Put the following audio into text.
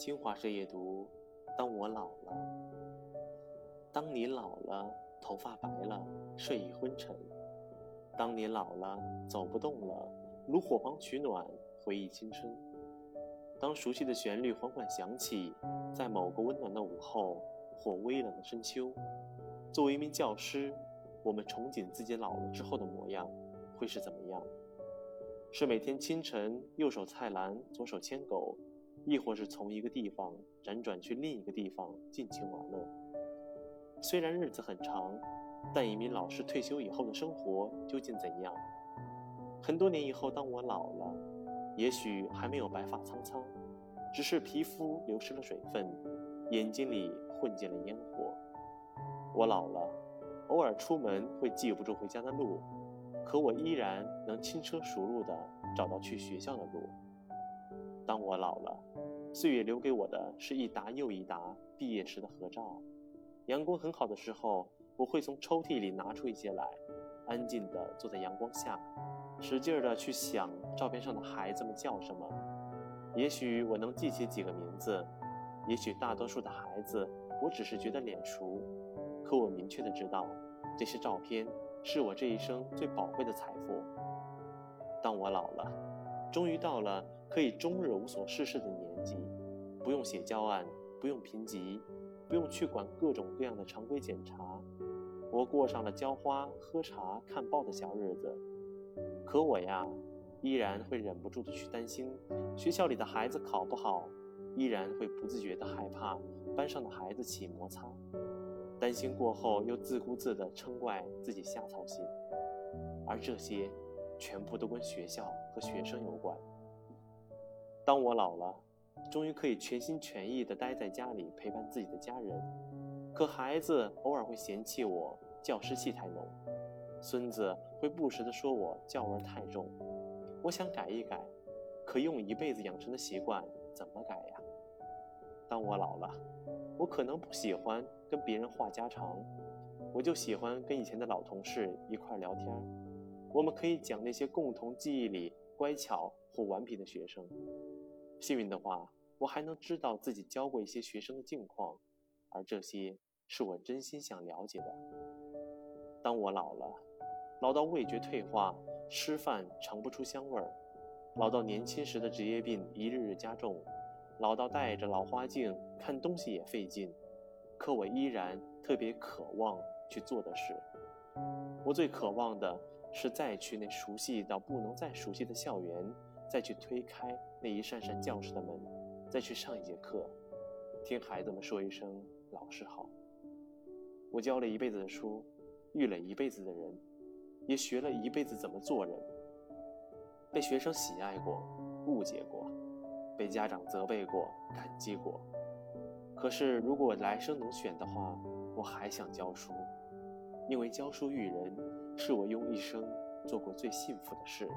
新华社夜读：当我老了，当你老了，头发白了，睡意昏沉；当你老了，走不动了，炉火旁取暖，回忆青春。当熟悉的旋律缓缓响起，在某个温暖的午后或微冷的深秋，作为一名教师，我们憧憬自己老了之后的模样会是怎么样？是每天清晨右手菜篮，左手牵狗。亦或是从一个地方辗转去另一个地方尽情玩乐。虽然日子很长，但一名老师退休以后的生活究竟怎样？很多年以后，当我老了，也许还没有白发苍苍，只是皮肤流失了水分，眼睛里混进了烟火。我老了，偶尔出门会记不住回家的路，可我依然能轻车熟路地找到去学校的路。当我老了，岁月留给我的是一沓又一沓毕业时的合照。阳光很好的时候，我会从抽屉里拿出一些来，安静地坐在阳光下，使劲儿地去想照片上的孩子们叫什么。也许我能记起几个名字，也许大多数的孩子我只是觉得脸熟，可我明确的知道，这些照片是我这一生最宝贵的财富。当我老了，终于到了。可以终日无所事事的年纪，不用写教案，不用评级，不用去管各种各样的常规检查，我过上了浇花、喝茶、看报的小日子。可我呀，依然会忍不住的去担心学校里的孩子考不好，依然会不自觉的害怕班上的孩子起摩擦，担心过后又自顾自的称怪自己瞎操心，而这些，全部都跟学校和学生有关。当我老了，终于可以全心全意地待在家里陪伴自己的家人，可孩子偶尔会嫌弃我教师气太浓，孙子会不时地说我教味太重。我想改一改，可用一辈子养成的习惯怎么改呀？当我老了，我可能不喜欢跟别人话家常，我就喜欢跟以前的老同事一块聊天，我们可以讲那些共同记忆里乖巧或顽皮的学生。幸运的话，我还能知道自己教过一些学生的近况，而这些是我真心想了解的。当我老了，老到味觉退化，吃饭尝不出香味儿，老到年轻时的职业病一日日加重，老到戴着老花镜看东西也费劲，可我依然特别渴望去做的事。我最渴望的是再去那熟悉到不能再熟悉的校园。再去推开那一扇扇教室的门，再去上一节课，听孩子们说一声“老师好”。我教了一辈子的书，遇了一辈子的人，也学了一辈子怎么做人。被学生喜爱过，误解过，被家长责备过，感激过。可是如果来生能选的话，我还想教书，因为教书育人是我用一生做过最幸福的事。